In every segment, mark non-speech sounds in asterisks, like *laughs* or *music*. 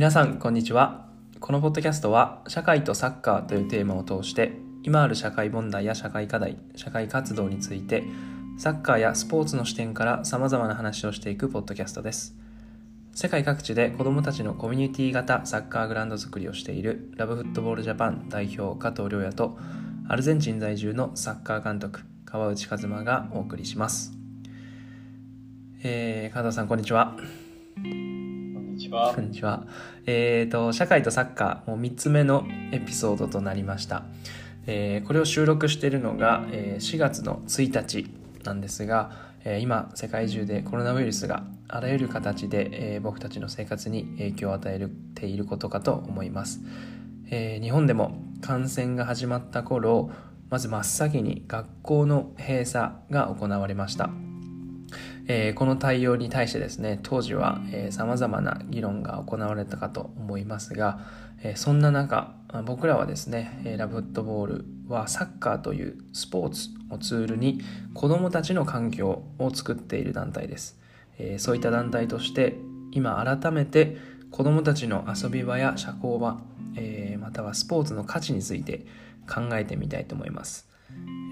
皆さんこんにちは。このポッドキャストは社会とサッカーというテーマを通して今ある社会問題や社会課題社会活動についてサッカーやスポーツの視点から様々な話をしていくポッドキャストです。世界各地で子どもたちのコミュニティ型サッカーグラウンド作りをしているラブフットボールジャパン代表加藤亮也とアルゼンチン在住のサッカー監督川内和馬がお送りします。えー、加藤さんこんにちは。は。こんにちは。えーと、社会とサッカー、もう3つ目のエピソードとなりました。えーこれを収録しているのが、え4月の1日なんですが、え今、世界中でコロナウイルスがあらゆる形で、え僕たちの生活に影響を与えていることかと思います。え日本でも感染が始まった頃、まず真っ先に学校の閉鎖が行われました。えーこの対応に対してですね当時はさまざまな議論が行われたかと思いますが、えーそんな中僕らはですねラブットボールはサッカーというスポーツをツールに子どもたちの環境を作っている団体です、えそういった団体として今改めて子どもたちの遊び場や社交場、えまたはスポーツの価値について考えてみたいと思います。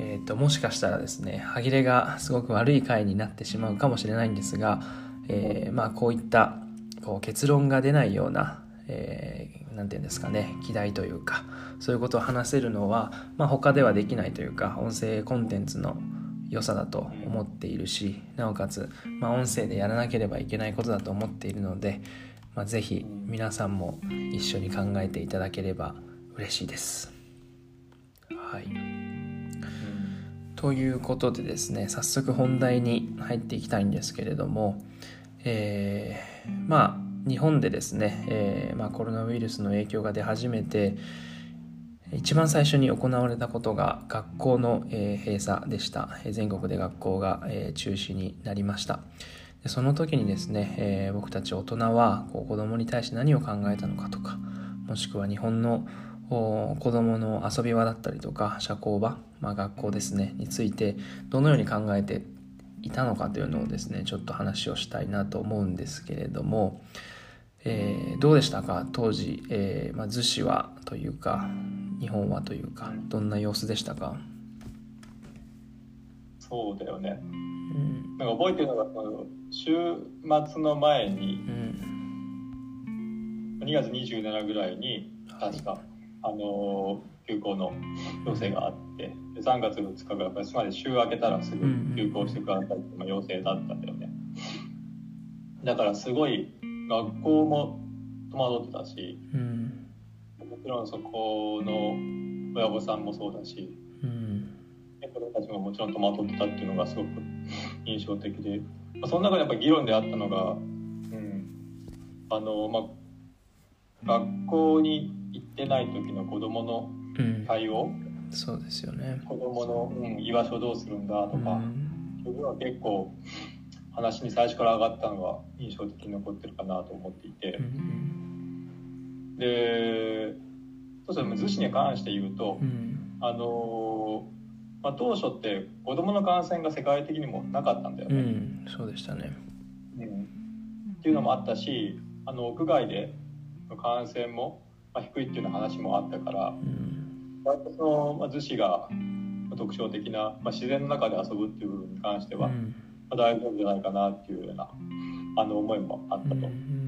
えー、ともしかしたらですね歯切れがすごく悪い回になってしまうかもしれないんですが、えーまあ、こういったこう結論が出ないような、えーていうんですかね議題というかそういうことを話せるのは、まあ、他ではできないというか音声コンテンツの良さだと思っているしなおかつ、まあ、音声でやらなければいけないことだと思っているので、まあ、ぜひ皆さんも一緒に考えていただければ嬉しいです。はいということでですね早速本題に入っていきたいんですけれども、えーまあ日本でですね、えーまあ、コロナウイルスの影響が出始めて一番最初に行われたことが学校の、え閉鎖でした。全国で学校が、え中止になりました。でその時にですね、え僕たち大人はこう子供に対して何を考えたのかとかもしくは日本の子どもの遊び場だったりとか社交場、まあ、学校ですねについてどのように考えていたのかというのをですねちょっと話をしたいなと思うんですけれども、えーどうでしたか？当時、えーまあ、逗子はというか日本はというかどんな様子でしたか、そうだよね。うん。なんか覚えてるのが、週末の前にう、ん。2月27ぐらいに、確か、あのー休校の要請があって、で3月2日から、つまり週明けたらすぐ休校してくださいって要請だったんだよね。だからすごい、学校も戸惑ってたし、うん。もちろんそこの親御さんもそうだし、うん。で子供たちももちろん戸惑ってたっていうのがすごく印象的で、まあ、その中でやっぱり議論であったのが、うん、あのまあ学校に行ってない時の子供のうん。対応？そうですよね。子供の、うん、居場所どうするんだとか、うん。そは結構話に最初から上がったのが印象的に残ってるかなと思っていて。う、んでそうすると逗子に関して言うとう、ん。あのまあ、当初って子供の感染が世界的にもなかったんだようね。ん。そうでしたね。うん。っていうのもあったしあの屋外での感染も、まあ、低いっていうような話もあったからうん。割とその、まあ、逗子が特徴的な、まあ、自然の中で遊ぶっていう部分に関しては、まうん。あ、大丈夫じゃないかなっていうようなあの思いもあったと。うん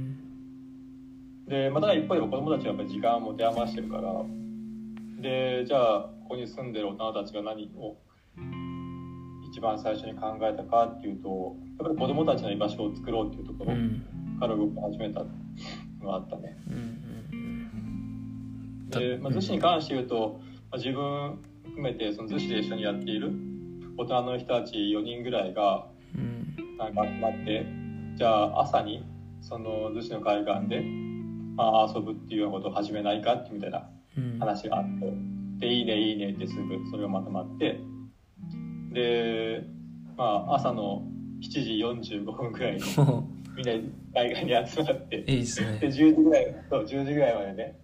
で、まあ、ただ一方でも子供たちはやっぱり時間を持て余してるからでじゃあここに住んでる大人たちが何を一番最初に考えたかっていうとやっぱり子供たちの居場所を作ろうっていうところうん。から動き始めたのがあったね。うんで、まあ、逗子に関して言うと、まあ、自分含めてその逗子で一緒にやっている大人の人たち4人ぐらいがうん。なんか集まってじゃあ朝にその逗子の海岸で、まあ、遊ぶっていうようなことを始めないかってみたいなうん。話があってでいいねいいねってすぐそれがまとまってで、まあ、朝の7時45分ぐらいにも *laughs* みんな海岸に集まってういいでね。10時ぐらいそう10時ぐらいまでね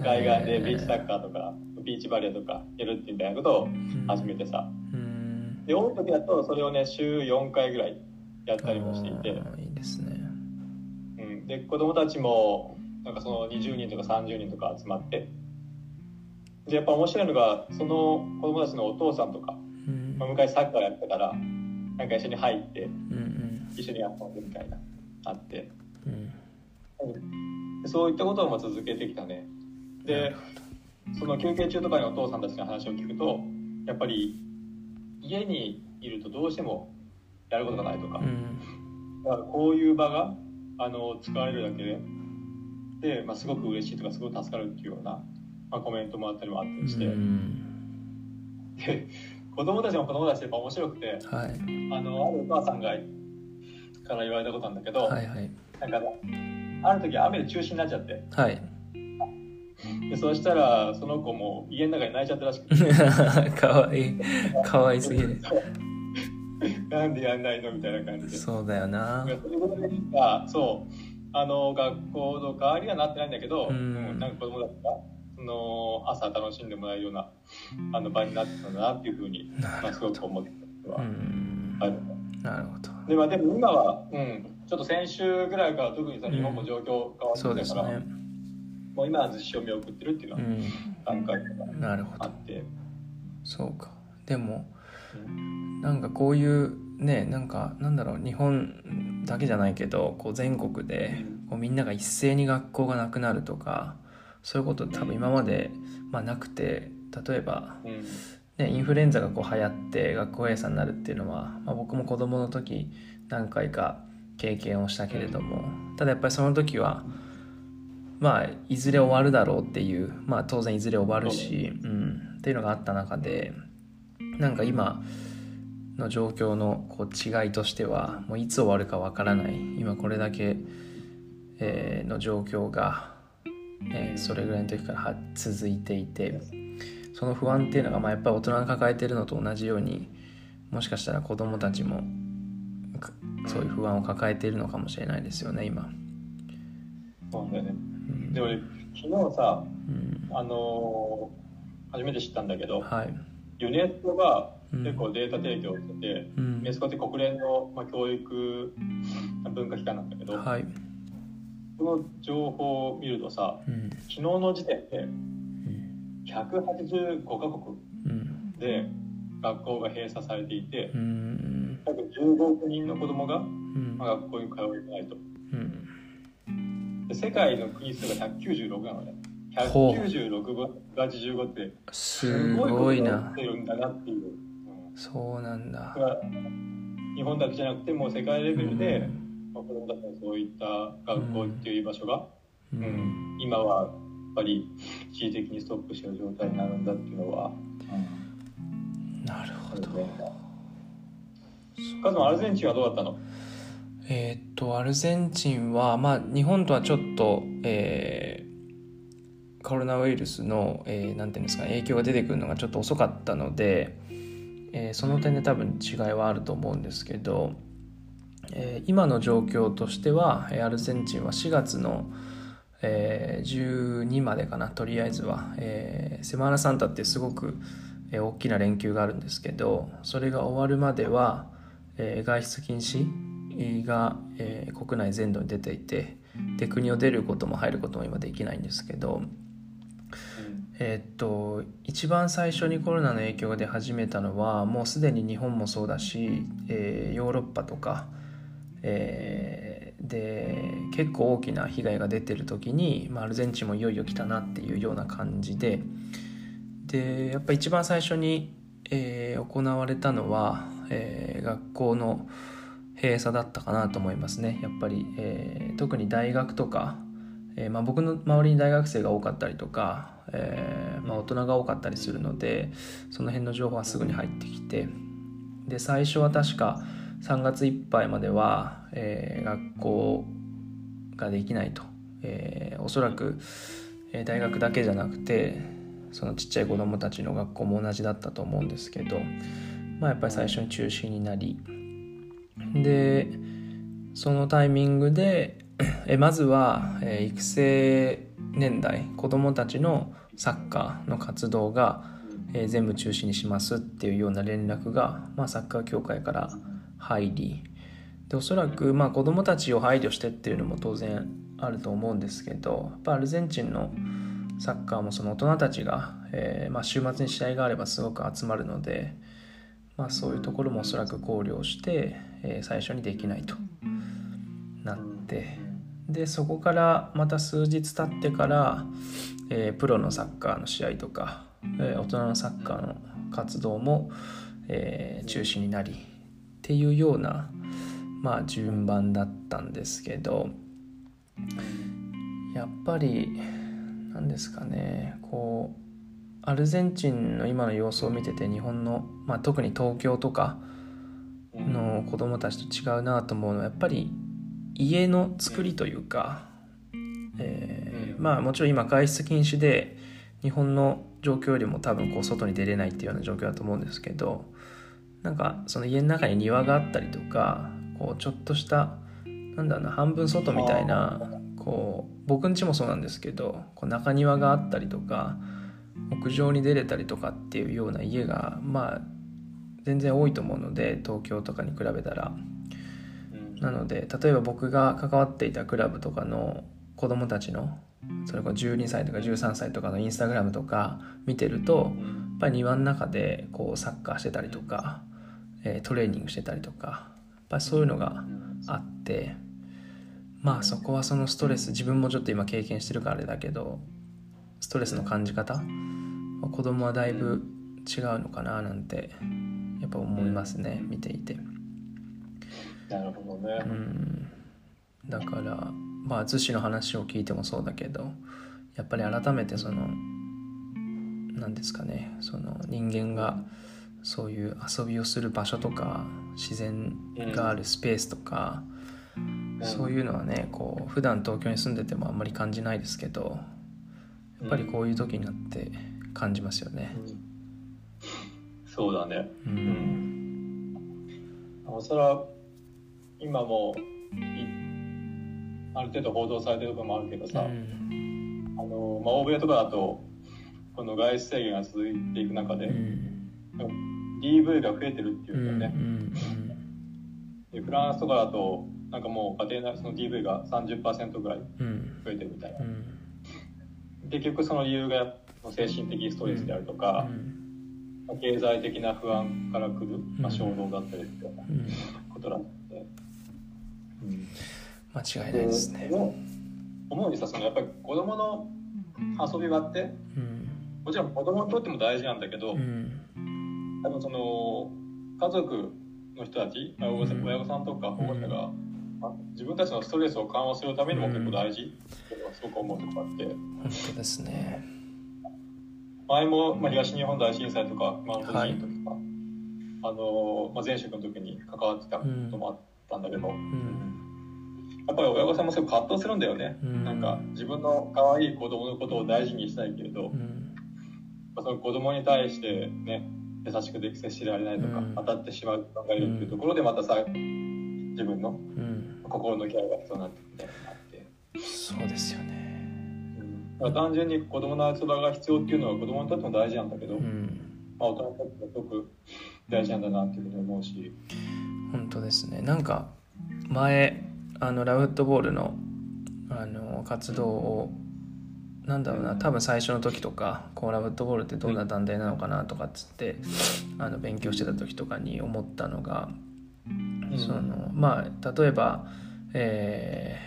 海岸でビーチサッカーとかビーチバレーとかやるってみたいなことを始めてさ。うん。で多い時だとそれをね週4回ぐらいやったりもしていて、いいですね。うん、で子供たちもなんかその20人とか30人とか集まって。でやっぱ面白いのがその子供たちのお父さんとか、うん。まあ、昔サッカーやってたからなんか一緒に入ってうん一緒に遊んでみたいなあって。うん。でそういったことをまあ続けてきたねでその休憩中とかにお父さんたちの話を聞くとやっぱり家にいるとどうしてもやることがないとか、うん。だからこういう場があの使われるだけでで、まあ、すごく嬉しいとかすごく助かるっていうような、まあ、コメントもあったりもあったりして、うん。で子供たちも子供たちでやっぱ面白くてはい。あのあるお母さんがから言われたことなんだけど、はいはい。なんかある時雨で中止になっちゃって。はいでそうしたらその子も家の中で泣いちゃったらしくて。*laughs* かわいい。かわいすぎる。なんでやんないのみたいな感じで。そうだよな。そう。あの学校の代わりにはなってないんだけど、うん。うんなんか子供たちがその朝楽しんでもらえるようなあの場になってたんだなっていうふうに、まあ、すごく思ってたはん。ある、なるほど。でまあでも今は、うん、ちょっと先週ぐらいから特にさうん日本も状況変わそうってきたから、ですねもう今は実証見送ってるっていううのは段階がんなるほど。あって、そうか。でもうん。なんかこういうねなんかなんだろう日本だけじゃないけどこう全国でこうみんなが一斉に学校がなくなるとかそういうこと多分今まで、まあ、なくて例えば、うん。ね、インフルエンザがこう流行って学校閉鎖になるっていうのは、まあ、僕も子供の時何回か経験をしたけれどもただやっぱりその時はまあいずれ終わるだろうっていうまあ当然いずれ終わるし、うん、っていうのがあった中でなんか今の状況のこう違いとしてはもういつ終わるかわからない今これだけ、えーの状況が、ね、それぐらいの時から続いていてその不安っていうのがまあやっぱり大人が抱えてるのと同じようにもしかしたら子供たちもそういう不安を抱えているのかもしれないですよね今。そうだねで俺昨日さうん。あのー初めて知ったんだけどはい、ユネスコがうん。結構データ提供してて、うん。ユネスコって国連の、まあ、教育文化機関なんだけど、はい。この情報を見るとさうん。昨日の時点でうん。185カ国うん。で学校が閉鎖されていてうん。約15億人の子供が、うん。まあ、学校に通えてないと。うんで世界の国数が196なのね。ほう。196が85ってすごいな。ってるんだなっていう、うんそうなんだ。日本だけじゃなくてもう世界レベルで、うん。まあ、子供たちのそういった学校っていう居場所が、ううん。ん今はやっぱり一時的にストップしてる状態になるんだっていうのは、なるほど。カズマアルゼンチンはどうだったの？えーっとアルゼンチンはまあ日本とはちょっと、えーコロナウイルスの、えーなんていうんですか影響が出てくるのがちょっと遅かったので、えーその点で多分違いはあると思うんですけど、えー今の状況としてはアルゼンチンは4月の、えー12までかなとりあえずは、えーセマーナサンタってすごく、え大きな連休があるんですけどそれが終わるまでは、えー外出禁止が、えー国内全土に出ていてで国を出ることも入ることも今できないんですけど、えーっと一番最初にコロナの影響が出始めたのはもうすでに日本もそうだし、えーヨーロッパとか、えーで結構大きな被害が出てる時に、まあ、アルゼンチンもいよいよ来たなっていうような感じででやっぱ一番最初に、えー行われたのは、えー学校の閉鎖だったかなと思いますね。やっぱり、えー特に大学とか、えーまあ、僕の周りに大学生が多かったりとか、えーまあ、大人が多かったりするのでその辺の情報はすぐに入ってきてで最初は確か3月いっぱいまでは、え学校ができないと、えおそらく、え大学だけじゃなくてそのちっちゃい子どもたちの学校も同じだったと思うんですけど、まあ、やっぱり最初に中止になりでそのタイミングで *clears throat* えまずは、え育成年代子どもたちのサッカーの活動が、え全部中止にしますっていうような連絡が、まあ、サッカー協会から入りでおそらくまあ子どもたちを配慮してっていうのも当然あると思うんですけどやっぱアルゼンチンのサッカーもその大人たちが、えー、まあ、週末に試合があればすごく集まるので、まあ、そういうところもおそらく考慮して、えー、最初にできないとなってでそこからまた数日経ってから、えー、プロのサッカーの試合とか、え大人のサッカーの活動も、え中止になりっていうような、まあ、順番だったんですけどやっぱり何ですかねこうアルゼンチンの今の様子を見てて日本の、まあ、特に東京とかの子供たちと違うなと思うのはやっぱり家の作りというか、えー、まあもちろん今外出禁止で日本の状況よりも多分こう外に出れないっていうような状況だと思うんですけどなんかその家の中に庭があったりとかこうちょっとしたなんだろうな半分外みたいなこう僕ん家もそうなんですけどこう中庭があったりとか屋上に出れたりとかっていうような家がまあ全然多いと思うので東京とかに比べたら。なので例えば僕が関わっていたクラブとかの子供たちのそれこそ12歳とか13歳とかのインスタグラムとか見てるとやっぱり庭の中でこうサッカーしてたりとか、えトレーニングしてたりとかやっぱりそういうのがあってまあそこはそのストレス自分もちょっと今経験してるからあれだけどストレスの感じ方？子供はだいぶ違うのかななんてやっぱ思いますね見ていて。なるほどね。うん、だからまあ逗子の話を聞いてもそうだけどやっぱり改めてその何ですかねその人間がそういう遊びをする場所とか自然があるスペースとか、そういうのはねこう普段東京に住んでてもあんまり感じないですけどやっぱりこういう時になって感じますよね。うん、そうだね。うん。うん、それは今もある程度報道されてるところもあるけどさ、うん、あのまあ、欧米とかだとこの外出制限が続いていく中で、うん、DV が増えてるっていうんだよね、うん、でフランスとかだとなんかもう家庭内その DV が30%ぐらい増えてるみたいな、結局その理由が精神的ストレスであるとか、経済的な不安からくる、まあ、衝動だったりみたいなことだって、間違いないですね。思うにさそのやっぱり子供の遊び場って、うん、もちろん子供にとっても大事なんだけど、うん、多分その家族の人たち親御さん親御さんとか保護者が、まあ、自分たちのストレスを緩和するためにも結構大事。っていうのはすごく思うとこあって。本当ですね。前も、まあ、東日本大震災とか熊本地震とか、はい、あのまあ、前職の時に関わってたこともあったんだけど、うん。やっぱり親御さんもすごく葛藤するんだよね、うん、なんか自分の可愛い子供のことを大事にしたいけれど、うん、その子供に対してね優しくで接してられないとか、うん、当たってしまう人がいるっていうところでまたさ自分の心のケアが必要になってみたいなって、そうですよね、うん、単純に子供の遊ばが必要っていうのは子供にとっても大事なんだけど、まあ、大人にとってもすごく大事なんだなっていうふうに思うし。本当ですね。なんか前あのラブフットボールのあの活動をなんだろうな多分最初の時とかこうラブフットボールってどんな団体なのかなとかっつってあの勉強してた時とかに思ったのが、そのまあ例えば、え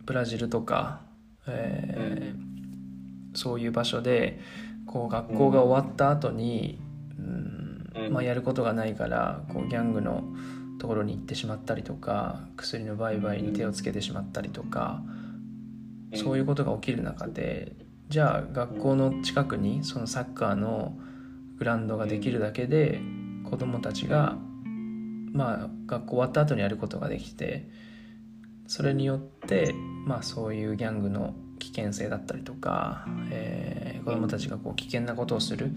ー、ブラジルとか、えー、そういう場所でこう学校が終わった後に、うんまあ、やることがないからこうギャングのところに行ってしまったりとか薬の売買に手をつけてしまったりとかそういうことが起きる中でじゃあ学校の近くにそのサッカーのグラウンドができるだけで子どもたちがまあ学校終わった後にやることができてそれによってまあそういうギャングの危険性だったりとか、えー、子どもたちがこう危険なことをする、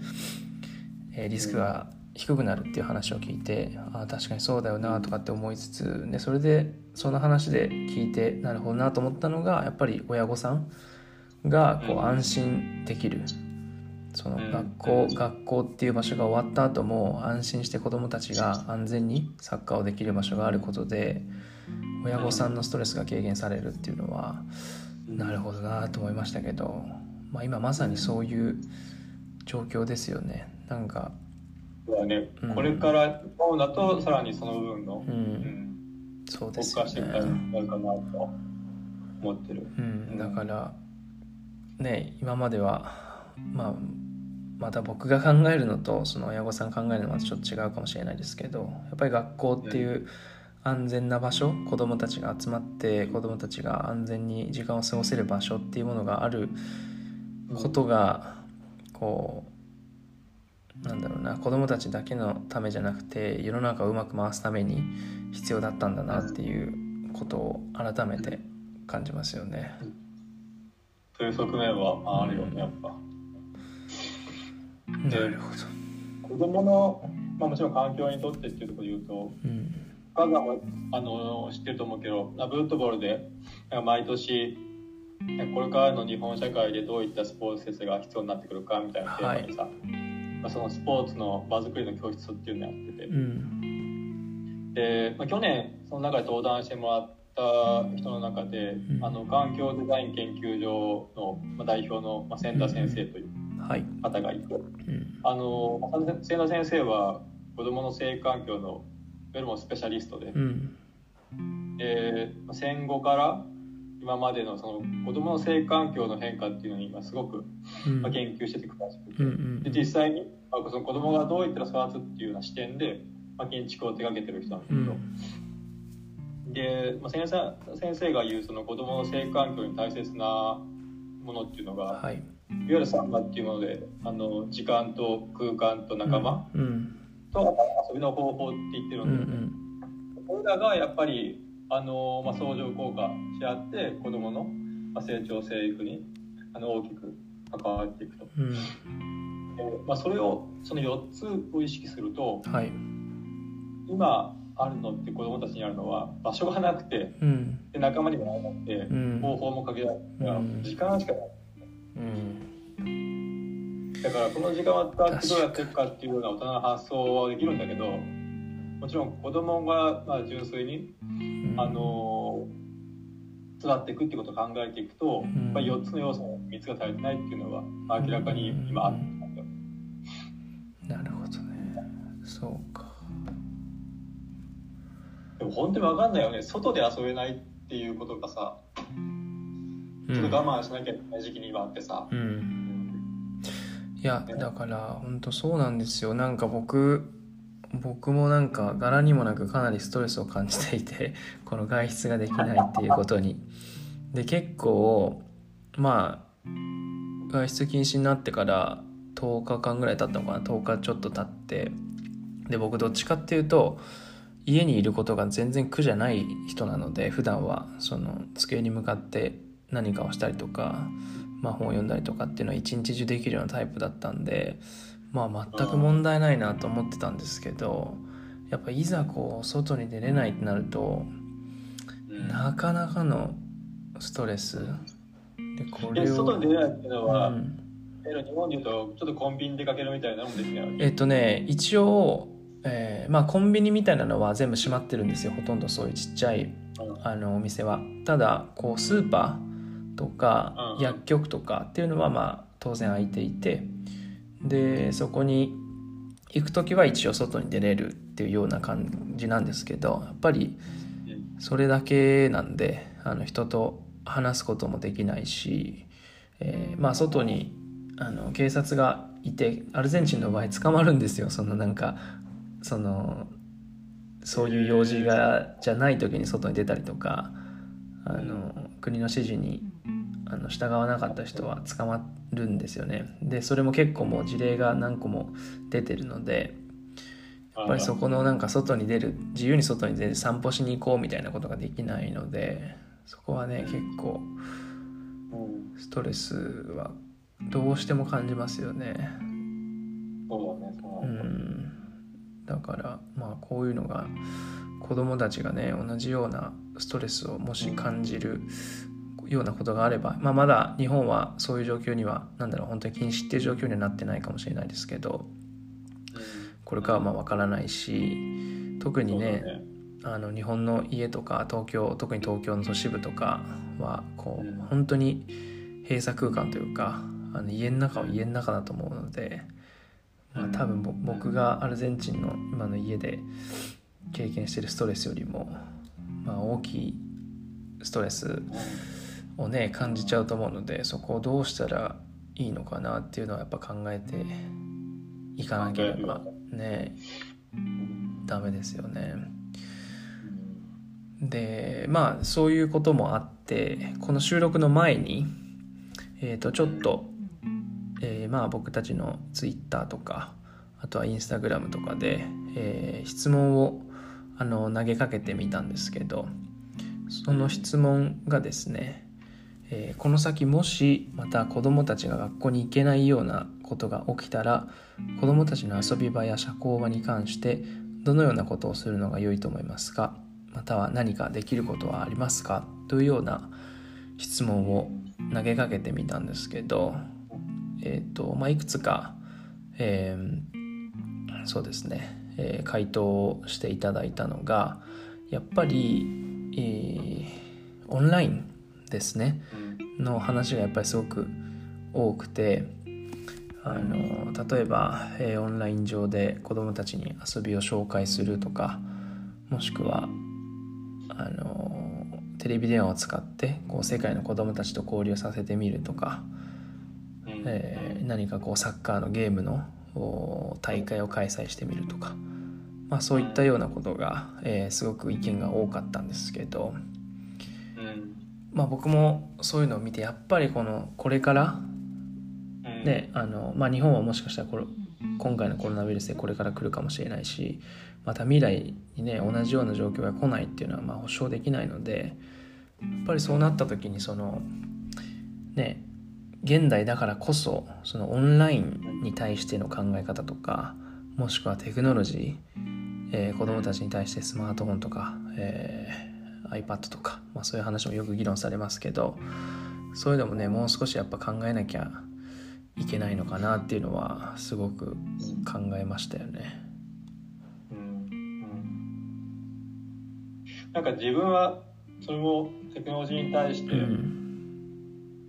えー、リスクが低くなるっていう話を聞いてあ確かにそうだよなとかって思いつつでそれでその話で聞いてなるほどなと思ったのがやっぱり親御さんがこう安心できるその学校学校っていう場所が終わった後も安心して子どもたちが安全にサッカーをできる場所があることで親御さんのストレスが軽減されるっていうのは、なるほどなと思いましたけど、まあ、今まさにそういう状況ですよね。なんかそうだね、これからそうだとさらにその部分の、うん、そうですよね。していくかなと思ってる、うん、だからね今まではまあまた僕が考えるのとその親御さん考えるのはちょっと違うかもしれないですけどやっぱり学校っていう安全な場所子どもたちが集まって子どもたちが安全に時間を過ごせる場所っていうものがあることがこうなんだろうな子どもたちだけのためじゃなくて世の中をうまく回すために必要だったんだなっていうことを改めて感じますよね。そういう側面はあるよねやっぱ。なるほど。子供の、まあ、もちろん環境にとってっていうところで言うと、うん、もあの知ってると思うけどブートボールで毎年これからの日本社会でどういったスポーツ施設が必要になってくるかみたいなテーマでさ、はい、まあ、そのスポーツの場作りの教室っていうのをやってて、うん、で、まあ、去年その中で登壇してもらった人の中で、うん、あの環境デザイン研究所の代表の、まあ、千田先生という方がいて、うん、あの千田先生は子どもの性環境のもスペシャリストで,、で戦後から今までのその子どもの性環境の変化っていうのに今すごく、まあ、研究してて詳しくて、で実際に、まあ、その子どもがどういったら育つっていうような視点で、まあ、建築を手掛けてる人なんだけど、で、まあ、先生先生が言うその子どもの性環境に大切なものっていうのが、はい、いわゆるサンバっていうものであの時間と空間と仲間、うん、と遊びの方法って言ってるんだよね。うんうん、これらがやっぱりあの、まあ、相乗効果し合って子どもの成長生育にあの大きく関わっていくと。うん、でまあ、それをその4つを意識すると、はい、今あるのって子どもたちにあるのは場所がなくて、うん、で仲間にもなくて、うん、方法も限られて、うん、時間しかない、うん、だからこの時間を使ってどうやっていくかっていうような大人の発想はできるんだけどもちろん子供がまあ純粋に、あの育っていくってことを考えていくと、まあ、4つの要素の3つが足りてないっていうのは明らかに今あるなるほどね。そうか。でも本当に分かんないよね。外で遊べないっていうことがさちょっと我慢しなきゃいけない時期に今あってさ、うん、いやだから本当そうなんですよ。なんか僕僕もなんか柄にもなくかなりストレスを感じていて *laughs* この外出ができないっていうことに。で結構まあ外出禁止になってから10日間ぐらい経ったのかな？10日ちょっと経って。で僕どっちかっていうと家にいることが全然苦じゃない人なので普段は。その机に向かって何かをしたりとか、まあ、本を読んだりとかっていうのは一日中できるようなタイプだったんでまあ全く問題ないなと思ってたんですけどやっぱいざこう外に出れないってなるとなかなかのストレス。でこれを外に出れないっていうのは、うん、日本でいうとちょっとコンビニ出かけるみたいなもんですねえっとね一応、えー、まあコンビニみたいなのは全部閉まってるんですよほとんどそういうちっちゃいあのお店は。ただこうスーパーとか薬局とかっていうのはまあ当然空いていてでそこに行く時は一応外に出れるっていうような感じなんですけどやっぱりそれだけなんであの人と話すこともできないし、えー、まあ外にあの警察がいてアルゼンチンの場合捕まるんですよ。そのなんかそのそういう用事がじゃない時に外に出たりとかあの国の指示にあの従わなかった人は捕まるんですよね。でそれも結構もう事例が何個も出てるのでやっぱりそこのなんか外に出る自由に外に出る散歩しに行こうみたいなことができないのでそこはね結構ストレスはどうしても感じますよね。そうだねうん、だからまあこういうのが子供たちがね同じようなストレスをもし感じるようなことがあれば、まあ、まだ日本はそういう状況には何だろう本当に禁止っていう状況にはなってないかもしれないですけどこれからはまあ分からないし特にね、ね、あの日本の家とか東京特に東京の都市部とかはこううん。本当に閉鎖空間というかあの家の中は家の中だと思うので、まあ、多分ぼ僕がアルゼンチンの今の家で経験してるストレスよりも、まあ、大きいストレスをね感じちゃうと思うのでそこをどうしたらいいのかなっていうのはやっぱ考えていかなければねダメですよね。でまあそういうこともあってこの収録の前に、えー、とちょっと、えーまあ僕たちの Twitter とかあとは Instagram とかで、えー質問をあの投げかけてみたんですけどその質問がですね、えーこの先もしまた子どもたちが学校に行けないようなことが起きたら子どもたちの遊び場や社交場に関してどのようなことをするのが良いと思いますか？または何かできることはありますか？というような質問を投げかけてみたんですけど、えーとまあ、いくつか、えーそうですね、えー回答をしていただいたのがやっぱり、えーオンラインですね。の話がやっぱりすごく多くてあの例えば、えーオンライン上で子どもたちに遊びを紹介するとかもしくはあのテレビ電話を使ってこう世界の子どもたちと交流させてみるとか、えー何かこうサッカーのゲームのお大会を開催してみるとか、まあ、そういったようなことが、えーすごく意見が多かったんですけど、まあ、僕もそういうのを見てやっぱりこのこれからねあのまあ、日本はもしかしたらこれ今回のコロナウイルスでこれから来るかもしれないしまた未来にね同じような状況が来ないっていうのはまあ保証できないのでやっぱりそうなった時にそのね現代だからこそそのオンラインに対しての考え方とかもしくはテクノロジー、えー子どもたちに対してスマートフォンとか、えー iPad とか、まあ、そういう話もよく議論されますけどそういうのもねもう少しやっぱ考えなきゃいけないのかなっていうのはすごく考えましたよね。なんか自分はそれもテクノロジーに対しうてん。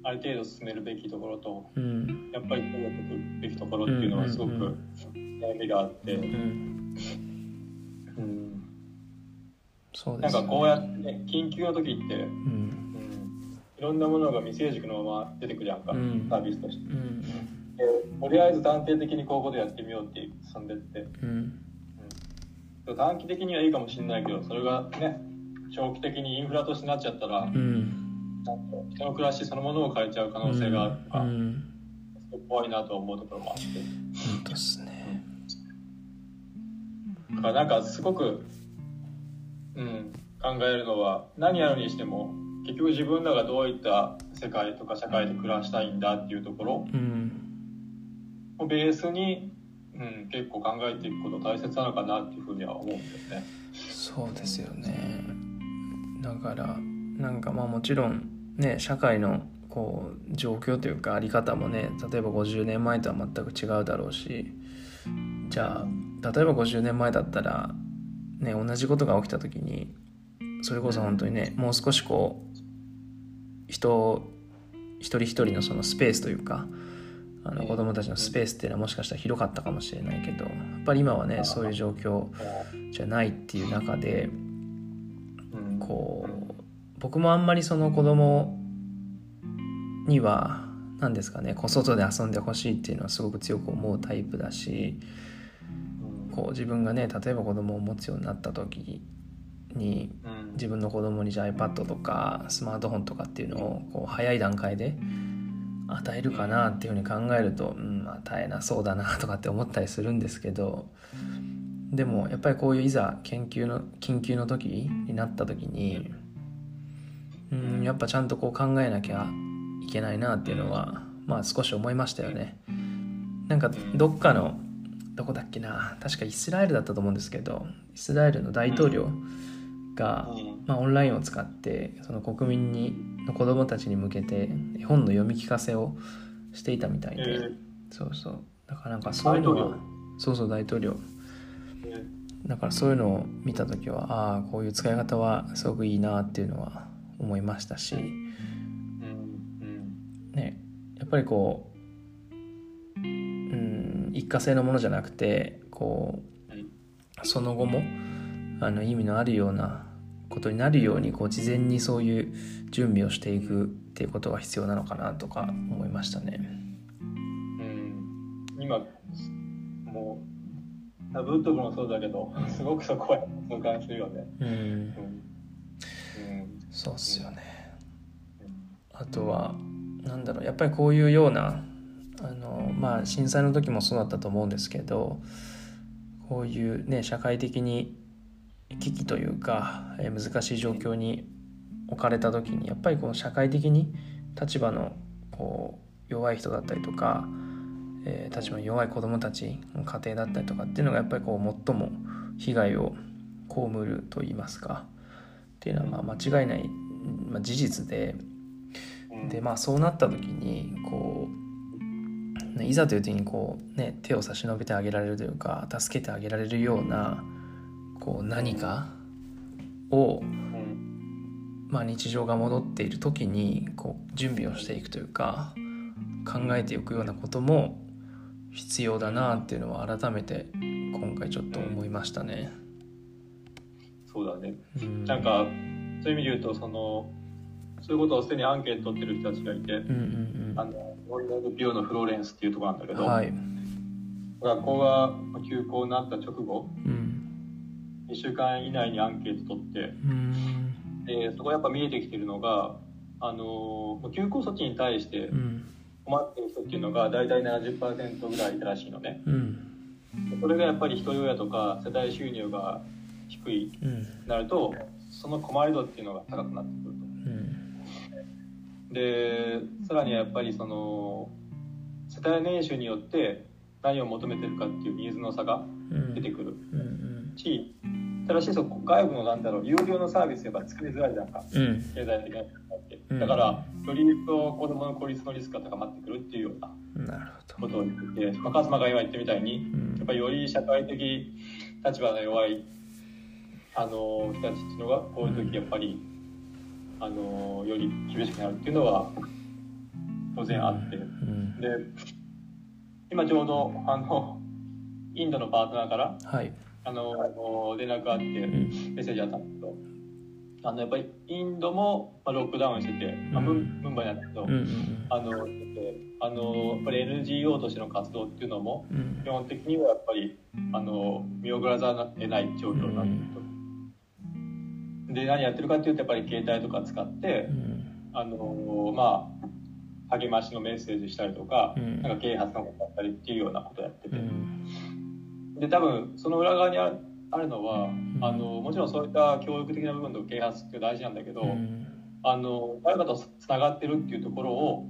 ある程度進めるべきところとうん。やっぱり取っていくべきところっていうのはすごく悩みがあって、うん。うんそうですなんかこうやってね緊急の時って、うん。うん、いろんなものが未成熟のまま出てくるやんか、うん。サービスとして。うん。でとりあえず断定的にこういうことやってみようって進んでって、うん。短期的にはいいかもしれないけどそれがね長期的にインフラとしてなっちゃったら、うん。なんか人の暮らしそのものを変えちゃう可能性があるから、うん。怖いなと思うところもあって。本当っすね。だからなんかすごく、うん、考えるのは何やるにしても結局自分らがどういった世界とか社会で暮らしたいんだっていうところ。うん。をベースに、うん、結構考えていくこと大切なのかなっていうふうには思うんですね。そうですよね。だからなんかまあもちろんね社会のこう状況というかあり方もね例えば50年前とは全く違うだろうしじゃあ例えば50年前だったらね同じことが起きた時にそれこそ本当にねもう少しこう人一人一人のそのスペースというかあの子供たちのスペースっていうのはもしかしたら広かったかもしれないけどやっぱり今はねそういう状況じゃないっていう中でうん。こう僕もあんまりその子供には何ですかねこう外で遊んでほしいっていうのはすごく強く思うタイプだしうんこう自分がね例えば子供を持つようになった時にうん自分の子供にじゃあ iPad とかスマートフォンとかっていうのをこう早い段階で与えるかなっていうふうに考えると、うん、与えなそうだなとかって思ったりするんですけどでもやっぱりこういういざ研究の緊急の時になった時に、うん、やっぱちゃんとこう考えなきゃいけないなっていうのはまあ少し思いましたよね。なんかどっかのどこだっけな。確かイスラエルだったと思うんですけどイスラエルの大統領が、うん。まあ、オンラインを使ってその国民にの子供たちに向けて絵本の読み聞かせをしていたみたいで、え。ーそうそう。だからなんかそういうのはそうそう大統領。え。だからそういうのを見た時はああこういう使い方はすごくいいなっていうのは思いましたし、ね、やっぱりこう、うん、一過性のものじゃなくてこうその後もあの意味のあるようなことになるようにこう事前にそういう準備をしていくっていうことが必要なのかなとか思いましたね。うん、今もうラブットもそうだけど *laughs* すごくそこは痛感するよね。うん、うん、そうっすよね。あとはなんだろうやっぱりこういうようなあのまあ震災の時もそうだったと思うんですけどこういうね社会的に危機というか、え難しい状況に置かれた時にやっぱりこの社会的に立場のこう弱い人だったりとか、えー、立場の弱い子どもたちの家庭だったりとかっていうのがやっぱりこう最も被害を被ると言いますかっていうのはまあ間違いない、まあ、事実ででまあそうなった時にこういざという時にこう、ね、手を差し伸べてあげられるというか助けてあげられるようなこう何かを、まあ、日常が戻っている時にこう準備をしていくというか考えていくようなことも必要だなっていうのは改めて今回ちょっと思いましたね。そうだね、うん、なんかそういう意味で言うとそのそういうことをすでにアンケート取ってる人たちがいて、うんうんうん、あのモイナルピオのフローレンスっていうところなんだけど、はい、学校が休校になった直後、うん。2週間以内にアンケート取って、でそこやっぱ見えてきてるのがあの休校措置に対して困ってる人っていうのが大体70%ぐらいいたらしいのね、うん、それがやっぱり一人親とか世帯収入が低いなると、その困り度っていうのが高くなってくるでさらにやっぱりその世帯年収によって何を求めてるかっていうニーズの差が出てくる。し、ただしそ外部のなんだろう有料のサービスやっぱ作りづらいじゃんか、うん、経済的なって、うん、だからより一層子供の孤立のリスクが高まってくるっていうようなことを言ってて、まあ、カスマが今言ってみたいに、うん、やっぱりより社会的立場の弱いあの人たちっていうのがこういう時やっぱり、あのより厳しくなるっていうのは当然あって、で今ちょうどあのインドのパートナーから、はい。あの連絡があって、メッセージあったんですけど、あのやっぱりインドもロックダウンしてて、まあ、ムンバイなんだけど、あのあのやっぱり NGO としての活動っていうのも、基本的にはやっぱりあの見送らざるを得ない状況になっていると。で何やってるかっていうとやっぱり携帯とか使って、あのまあ励ましのメッセージしたりとか、なんか啓発のことだったりっていうようなことをやってて。で多分その裏側にあるのは、うん、あのもちろんそういった教育的な部分と啓発って大事なんだけど、うん、あの誰かとつながってるっていうところを、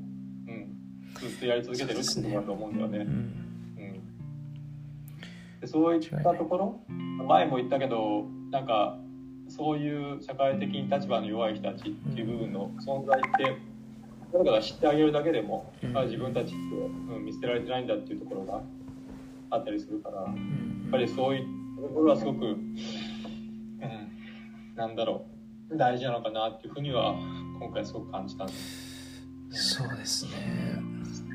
うん、ずっとやり続けてるってことだと思うんだよね。でそういったところ前も言ったけどなんかそういう社会的に立場の弱い人たちっていう部分の存在って誰かが知ってあげるだけでも、うん、自分たちって、うん、見捨てられてないんだっていうところがあったりするから、やっぱりそういうところはすごく、うん、なんだろう大事なのかなっていうふうには今回すごく感じたんです、そうですね。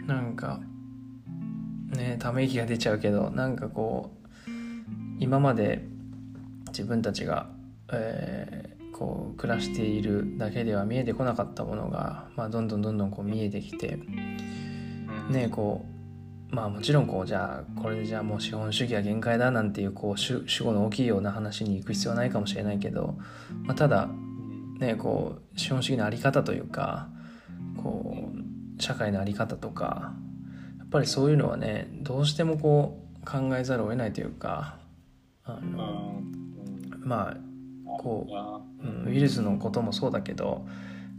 なんかねため息が出ちゃうけどなんかこう今まで自分たちが、えー、こう暮らしているだけでは見えてこなかったものが、まあ、どんどんどんどんこう見えてきて、ねこうまあもちろんこうじゃあこれでじゃあもう資本主義は限界だなんていうこう主語の大きいような話に行く必要はないかもしれないけど、まあ、ただねこう資本主義の在り方というかこう社会の在り方とかやっぱりそういうのはねどうしてもこう考えざるを得ないというかあのまあこう、うん、ウイルスのこともそうだけど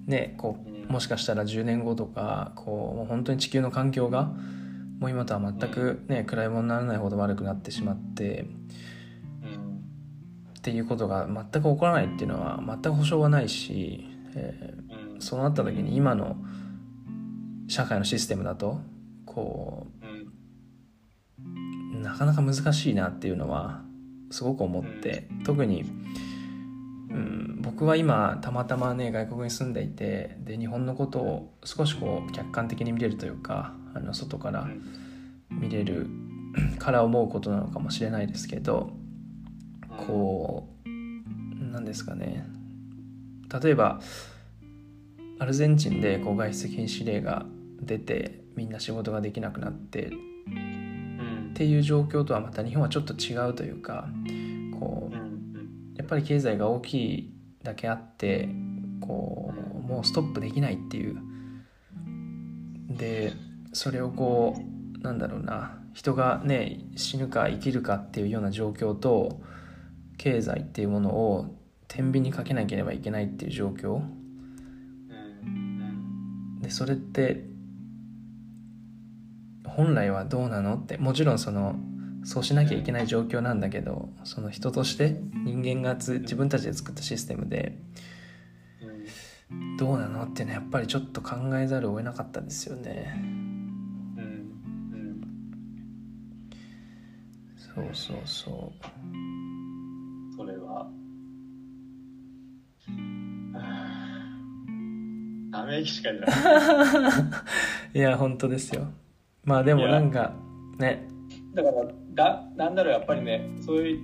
ねこうもしかしたら10年後とかこうもう本当に地球の環境がもう今とは全くね暗いものにならないほど悪くなってしまって、っていうことが全く起こらないっていうのは全く保証はないし、えー、そうなった時に今の社会のシステムだとこうなかなか難しいなっていうのはすごく思って特に、うん、僕は今たまたまね外国に住んでいてで日本のことを少しこう客観的に見れるというかあの外から見れる *clears throat* から思うことなのかもしれないですけどこうなんですかね。例えばアルゼンチンでこう外出禁止令が出てみんな仕事ができなくなってっていう状況とはまた日本はちょっと違うというかこうやっぱり経済が大きいだけあってこうもうストップできないっていう。でそれをこうなんだろうな人がね死ぬか生きるかっていうような状況と経済っていうものを天秤にかけなければいけないっていう状況。でそれって本来はどうなのってもちろんそのそうしなきゃいけない状況なんだけどその人として人間がつ自分たちで作ったシステムでどうなのっていうのはやっぱりちょっと考えざるを得なかったですよね。そうそうそう。それはため息しか出ない。*laughs* いや本当ですよ。まあでもなんかね。だからだなんだろうやっぱりねそういう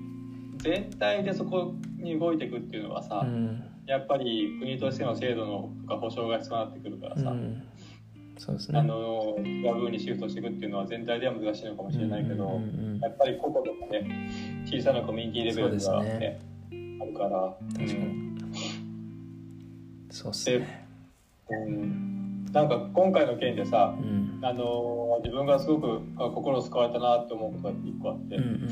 全体でそこに動いていくっていうのはさ、うん、やっぱり国としての制度のとか保障が必要になってくるからさ、うん、そうですね。あのヤブーにシフトしていくっていうのは全体では難しいのかもしれないけど、うんうんうん、やっぱり個々とかね小さなコミュニティレベルがね、ね、あるから。確かに、そうっすね。うんなんか今回の件でさ、うん、あの自分がすごく心救われたなって思うことが一個あって、うんうん、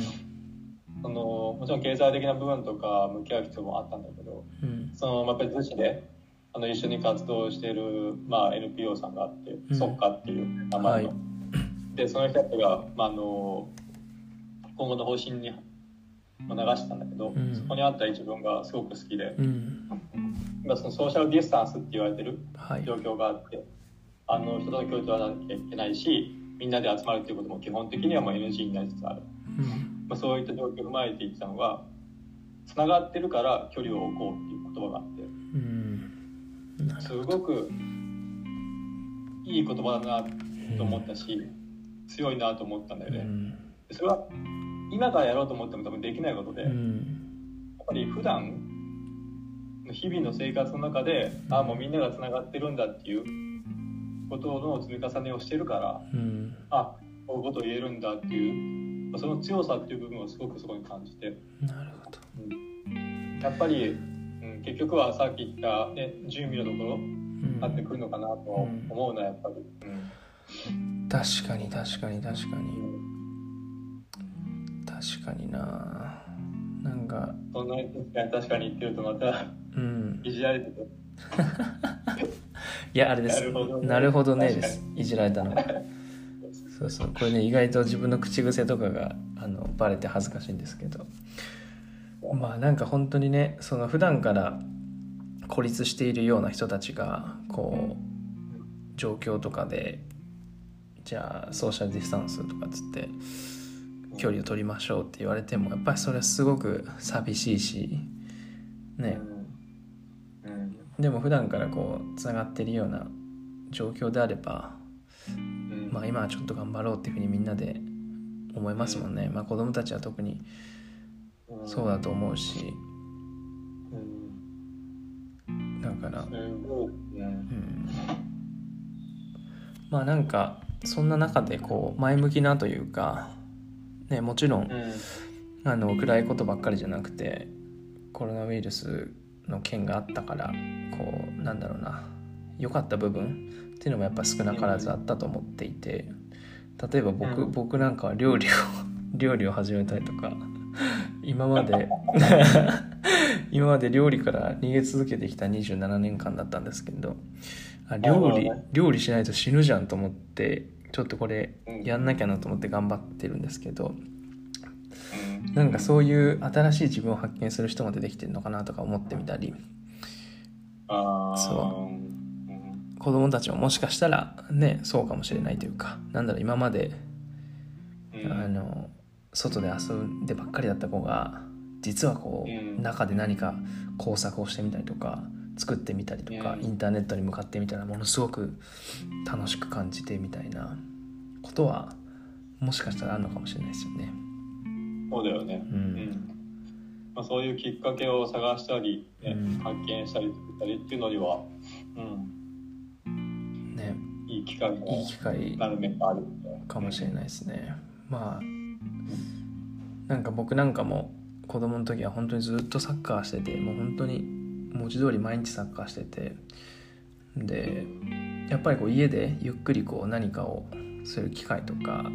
そのもちろん経済的な部分とか向き合う必要もあったんだけど、うん、そのやっぱり逗子であの一緒に活動している、まあ、NPO さんがあって「そっか」っていう名前の。はい、でその人たちが、まあ、あの今後の方針に流したんだけど、うん、そこにあった一文がすごく好きで。うん。今そのソーシャルディスタンスって言われてる状況があって、はい、あの人との共通はなきゃいけないしみんなで集まるっていうことも基本的にはもう NG になりつつある、うん、まあ、そういった状況を踏まえて言ったのがつながってるから距離を置こうっていう言葉があって、うん、すごくいい言葉だなと思ったし、うん、強いなと思ったんだよね、それは今からやろうと思っても多分できないことで、やっぱり普段日々の生活の中でああもうみんながつながってるんだっていうことの積み重ねをしてるから、うん、あこういうことを言えるんだっていうその強さっていう部分をすごくそこに感じて。なるほど、うん、やっぱり、うん、結局はさっき言った、ね、準備のところになってくるのかなと思うなやっぱり、うん、確かに確かに確かに、確かにな。なんか。そんな確かに言ってるとまたうん、いじられてて *laughs* いやあれです。なるほどね。です。いじられたのそうそう。これね意外と自分の口癖とかがあのバレて恥ずかしいんですけど。まあなんか本当にねその普段から孤立しているような人たちがこう状況とかでじゃあソーシャルディスタンスとかっつって距離を取りましょうって言われてもやっぱりそれはすごく寂しいしね。でも普段からこうつながってるような状況であれば、まあ今はちょっと頑張ろうっていうふうにみんなで思いますもんね、まあ子供たちは特にそうだと思うし、だから、うん、まあなんかそんな中でこう前向きなというか、ね、もちろん、あの暗いことばっかりじゃなくてコロナウイルスの件があったからこうなんだろうな良かった部分っていうのもやっぱ少なからずあったと思っていて例えば僕,、僕なんかは料理を *laughs* 料理を始めたりとか今まで *laughs* 今まで料理から逃げ続けてきた27年間だったんですけど料理料理しないと死ぬじゃんと思ってちょっとこれやんなきゃなと思って頑張ってるんですけどなんかそういう新しい自分を発見する人も出てきてるのかなとか思ってみたり。そう。子供たちももしかしたらねそうかもしれないというかなんだろう今まで、あの外で遊んでばっかりだった子が実はこう、うん。中で何か工作をしてみたりとか作ってみたりとか、うんインターネットに向かってみたらものすごく楽しく感じてみたいなことはもしかしたらあるのかもしれないですよね。そうだよね。ううんんまあ、そういうきっかけを探したり、ねうん発見したり作ったりっていうのには、うん、ねいい機会いいに機会なる面がある。かもしれないですね。まあなんか僕なんかも子供の時は本当にずっとサッカーしててもう本当に文字通り毎日サッカーしててでやっぱりこう家でゆっくりこう何かをする機会とか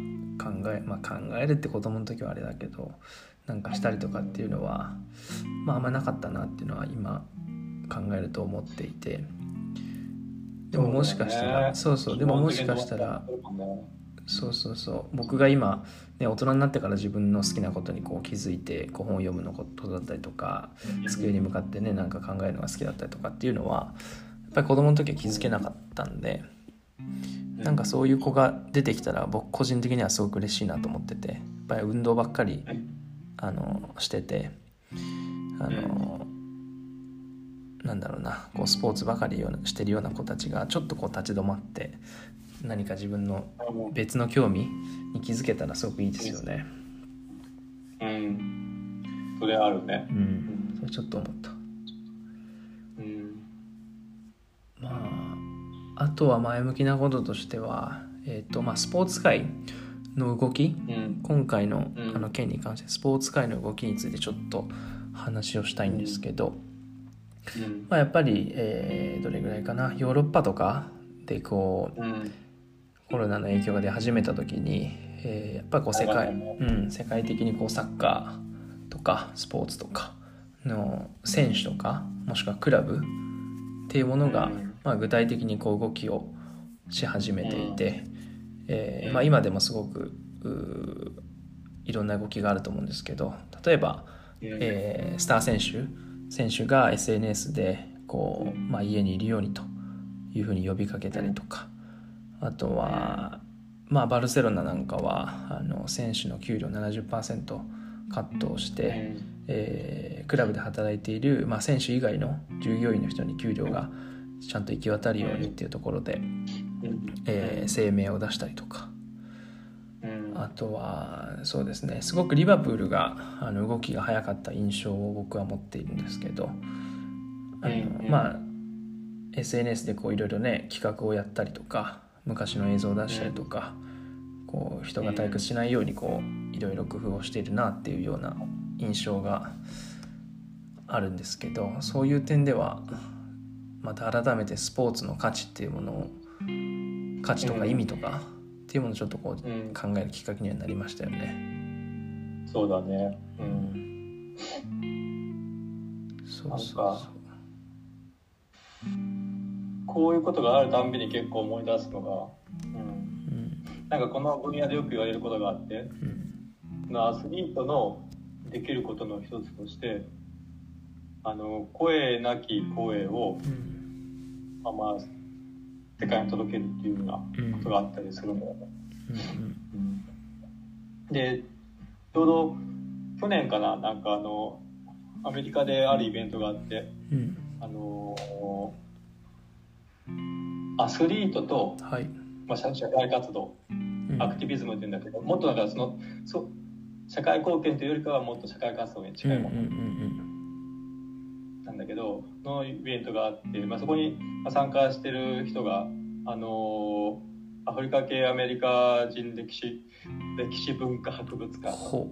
考えまあ考えるって子供の時はあれだけどなんかしたりとかっていうのはまああんまなかったなっていうのは今考えると思っていて。でももしかしたらそうそうでももしかしたらそうそうそう。僕が今、ね、大人になってから自分の好きなことにこう気づいてこう本を読むのことだったりとか机に向かってねなんか考えるのが好きだったりとかっていうのはやっぱり子供の時は気づけなかったんでなんかそういう子が出てきたら僕個人的にはすごく嬉しいなと思っててやっぱり運動ばっかりあのしててあのなんだろうなこうスポーツばかりしてるような子たちがちょっとこう立ち止まって何か自分の別の興味に気づけたらすごくいいですよね。うん、それあるね。う。ん、それちょっと思った。うん、まああとは前向きなこととしては、えっ、とまあスポーツ界の動き、うん、今回のうん。あの件に関してスポーツ界の動きについてちょっと話をしたいんですけど、うん、まあ、やっぱり、えーどれぐらいかな？ヨーロッパとかでこううん、コロナの影響が出始めた時に、えーやっぱりこう世界、うん、世界的にこうサッカーとかスポーツとかの選手とかもしくはクラブっていうものが、うん。まあ、具体的にこう動きをし始めていて、えーうん。まあ、今でもすごくいろんな動きがあると思うんですけど例えば、えースター選手選手が SNS でこう、まあ、家にいるようにというふうに呼びかけたりとかあとは、まあ、バルセロナなんかはあの選手の給料70%カットをして、えークラブで働いている、まあ、選手以外の従業員の人に給料がちゃんと行き渡るようにっていうところで、えー声明を出したりとか。うん、あとはそうですね。すごくリバプールがあの動きが早かった印象を僕は持っているんですけどあの、うんまあ SNS でこういろいろね企画をやったりとか昔の映像を出したりとか、こう人が退屈しないようにこういろいろ工夫をしているなっていうような印象があるんですけどそういう点ではまた改めてスポーツの価値っていうものを価値とか意味とかっていうものをちょっとこううん、考えるきっかけにはなりましたよね。そうだね。うん、そうそうなんかこういうことがあるたんびに結構思い出すのが、うん、うんなんかこの分野でよく言われることがあって、うん。アスリートのできることの一つとして、あの声なき声を、うん。まあ、まあ世界に届けるっていうようなことがあったりするんだよね。うんでちょうど去年かななんかあのアメリカであるイベントがあってうん。あのアスリートと、はい。まあ、社社会活動うん。アクティビズムっていうんだけどもっとだからそのそ社会貢献というよりかはもっと社会活動に近いもの。うんうんなんだけどそのイベントがあって、まあ、そこにまあ参加してる人があのアフリカ系アメリカ人歴史歴史文化博物うん館のほ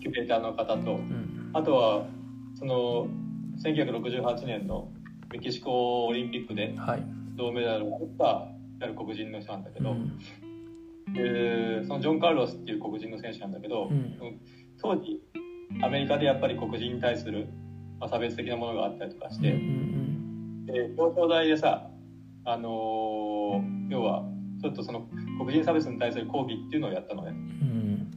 キュレーターの方とううん。あとはその1968年のメキシコオリンピックではい銅メダルを取ったやる黒人の人なんだけど、うん。でそのジョン・カルロスっていう黒人の選手なんだけど、うん。当時アメリカでやっぱり黒人に対する、まあ、差別的なものがあったりとかしうんうて、ん。で表彰台でさ、あのー要はちょっとその黒人差別に対する抗議っていうのをやったのね。うん。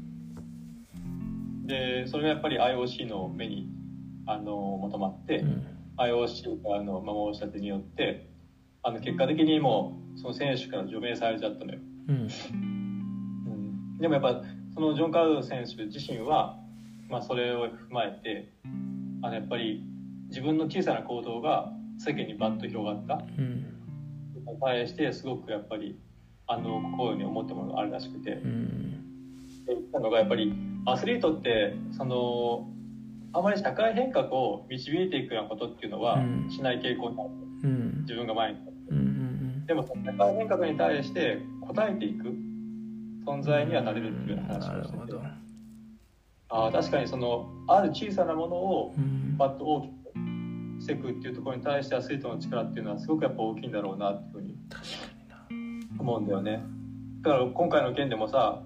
でそれがやっぱり IOC の目に、あのー求まって、うん。IOC があの守り立てによってあの結果的にもうその選手から除名されちゃったのよ、うん。うん、でもやっぱそのジョン・カルド選手自身は、まあ、それを踏まえてあのやっぱり自分の小さな行動が世間にバッと広がった、うん。対してすごくやっぱりあの心に思ったものがあるらしくて、うん。で言ったのがやっぱりアスリートってそのあまり社会変革を導いていくようなことっていうのはうん。しない傾向にある。うん。自分が前にでもその社会変革に対して応えていく存在にはなれるっていうような話をしてて。ああ確かにそのある小さなものをうん。バッと大きくしていくっていうところに対してアスリートの力っていうのはすごくやっぱ大きいんだろうなっていうふうに思うんだよね。だから今回の件でもさ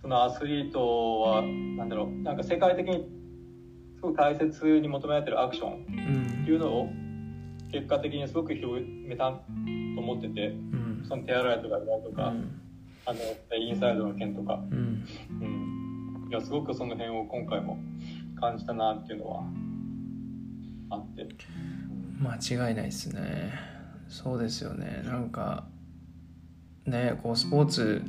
そのアスリートはなんだろうなんか世界的にすごく大切に求められてるアクションうんっていうのを結果的にすごく広めたと思っててうん。その手洗いとかいとか、うん。あのインサイドの件とか、うん。うん、いやすごくその辺を今回も感じたなっていうのはあって、間違いないですね。そうですよね。なんかねこうスポーツ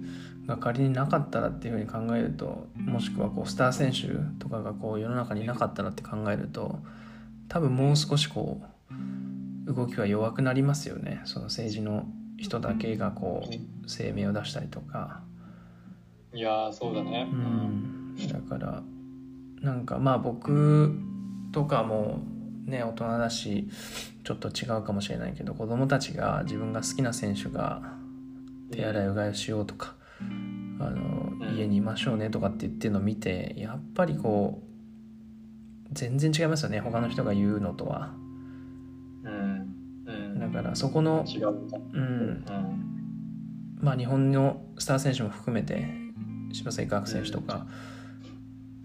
が仮になかったらっていうふうに考えるともしくはこうスター選手とかがこう世の中になかったらって考えると多分もう少しこう動きは弱くなりますよね。その政治の人だけがこう声明を出したりとか。いやーそうだね、うん。だからなんかまあ僕とかもね大人だしちょっと違うかもしれないけど子供たちが自分が好きな選手が手洗いうがいをしようとかあのうん。家にいましょうねとかって言ってるのを見てやっぱりこう全然違いますよね。他の人が言うのとはだからそこの違ううん。うん。まあ日本のスター選手も含めて柴崎岳選手とか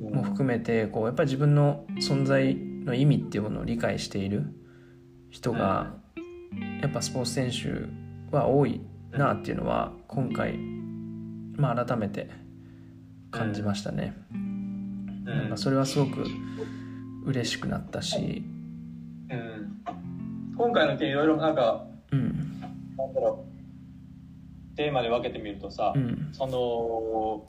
うん。も含めてこうやっぱり自分の存在の意味っていうものを理解している人がやっぱスポーツ選手は多いなっていうのは今回まあ改めて感じましたね。うん。なんかそれはすごく嬉しくなったし、うん今回の件いろいろなんかうん。なんだろうテーマで分けてみるとさ、うん。その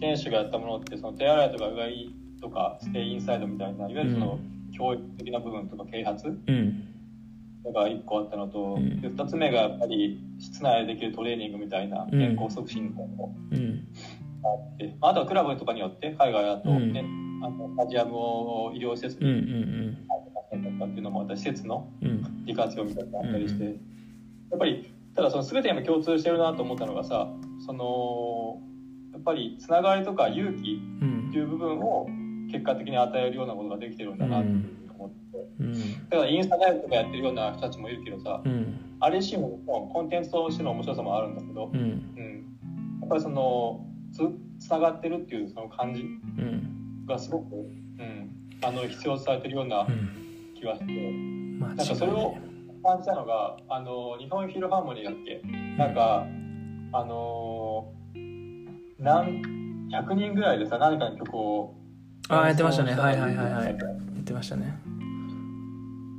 選手がやったものってその手洗いとかうがいとかステイインサイドみたいないわゆるその教育的な部分とか啓発うん。が1個あったのと、うん。で2つ目がやっぱり室内でできるトレーニングみたいなうん。健康促進みたいなのもうん。あって、あとはクラブとかによって海外だとうん。ね、あのスタジアムを医療施設うんうにん。変えたりとかっていうのもまた施設の利活用みたいなのがあったりして、うんやっぱりただその全てに共通してるなと思ったのがさそのやっぱりつながりとか勇気うん。っていう部分を結果的に与えるようなことができてるんだなっていうふうに思って、うん。だからインスタライブとかやってるような人たちもいるけどさうん。あれ自身もコンテンツとしての面白さもあるんだけど、うん。うん、やっぱりそのつつながってるっていうその感じ。うんがすごく、うん、あの必要とされてるようなうん。気がして。間違いなんかそれを感じたのがあの日本フィルハーモニーだっけ？なんかあの何100人ぐらいでさ何かの曲をああやってましたね。はいはいはいはい。言ってましたね。